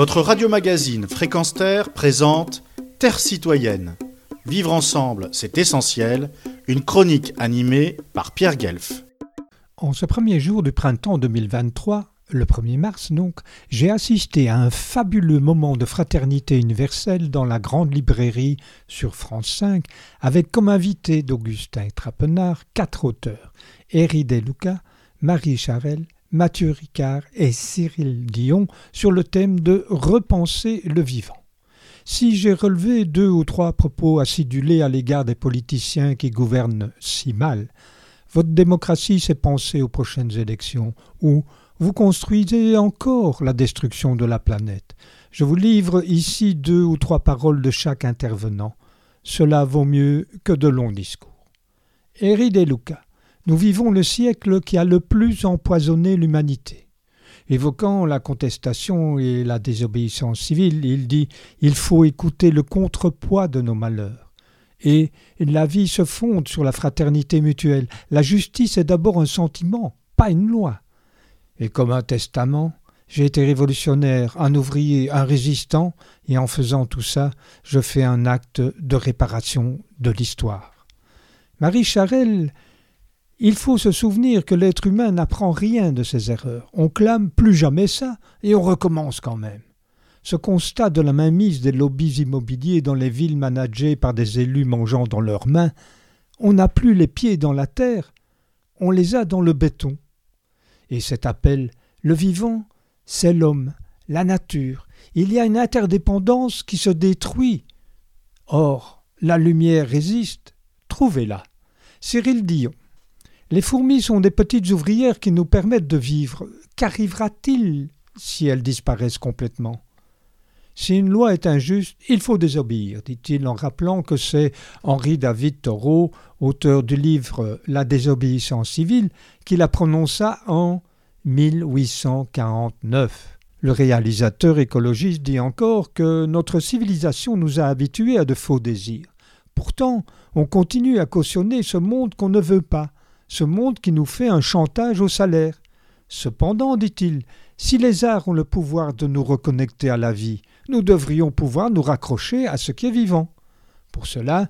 Votre radio-magazine Fréquence Terre présente Terre citoyenne. Vivre ensemble, c'est essentiel. Une chronique animée par Pierre Guelf. En ce premier jour du printemps 2023, le 1er mars donc, j'ai assisté à un fabuleux moment de fraternité universelle dans la grande librairie sur France 5, avec comme invité d'Augustin Trapenard quatre auteurs Eri Deluca, Marie Charel, Mathieu Ricard et Cyril Dion sur le thème de Repenser le vivant. Si j'ai relevé deux ou trois propos acidulés à l'égard des politiciens qui gouvernent si mal, votre démocratie s'est pensée aux prochaines élections, ou vous construisez encore la destruction de la planète. Je vous livre ici deux ou trois paroles de chaque intervenant. Cela vaut mieux que de longs discours. Eri De. Nous vivons le siècle qui a le plus empoisonné l'humanité. Évoquant la contestation et la désobéissance civile, il dit Il faut écouter le contrepoids de nos malheurs. Et la vie se fonde sur la fraternité mutuelle. La justice est d'abord un sentiment, pas une loi. Et comme un testament, j'ai été révolutionnaire, un ouvrier, un résistant, et en faisant tout ça, je fais un acte de réparation de l'histoire. Marie Charel, il faut se souvenir que l'être humain n'apprend rien de ses erreurs. On clame plus jamais ça, et on recommence quand même. Ce constat de la mainmise des lobbies immobiliers dans les villes managées par des élus mangeant dans leurs mains, on n'a plus les pieds dans la terre, on les a dans le béton. Et cet appel, le vivant, c'est l'homme, la nature. Il y a une interdépendance qui se détruit. Or, la lumière résiste. Trouvez-la. Cyril Dion. Les fourmis sont des petites ouvrières qui nous permettent de vivre. Qu'arrivera-t-il si elles disparaissent complètement? Si une loi est injuste, il faut désobéir, dit-il en rappelant que c'est Henri David Thoreau, auteur du livre La désobéissance civile, qui la prononça en 1849. Le réalisateur écologiste dit encore que notre civilisation nous a habitués à de faux désirs. Pourtant, on continue à cautionner ce monde qu'on ne veut pas, ce monde qui nous fait un chantage au salaire. Cependant, dit-il, si les arts ont le pouvoir de nous reconnecter à la vie, nous devrions pouvoir nous raccrocher à ce qui est vivant. Pour cela,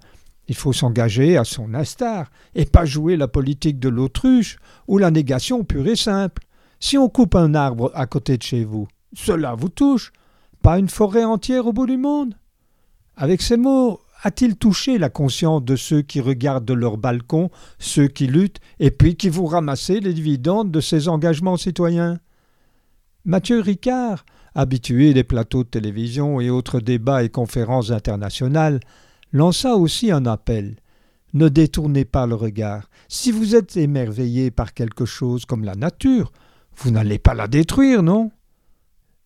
il faut s'engager à son instar, et pas jouer la politique de l'autruche ou la négation pure et simple. Si on coupe un arbre à côté de chez vous, cela vous touche, pas une forêt entière au bout du monde. Avec ces mots, a-t-il touché la conscience de ceux qui regardent de leur balcon, ceux qui luttent, et puis qui vont ramasser les dividendes de ces engagements citoyens? Mathieu Ricard, habitué des plateaux de télévision et autres débats et conférences internationales, lança aussi un appel. Ne détournez pas le regard. Si vous êtes émerveillé par quelque chose comme la nature, vous n'allez pas la détruire, non?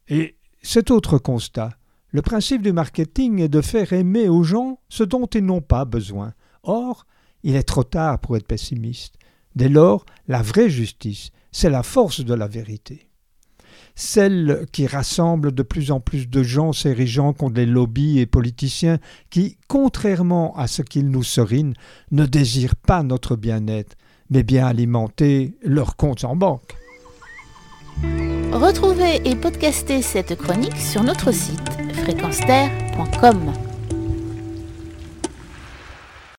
Et cet autre constat. Le principe du marketing est de faire aimer aux gens ce dont ils n'ont pas besoin. Or, il est trop tard pour être pessimiste. Dès lors, la vraie justice, c'est la force de la vérité. Celle qui rassemble de plus en plus de gens s'érigeant contre les lobbies et politiciens qui, contrairement à ce qu'ils nous serinent, ne désirent pas notre bien-être, mais bien alimenter leurs comptes en banque. Retrouvez et podcastez cette chronique sur notre site fréquenceterre.com.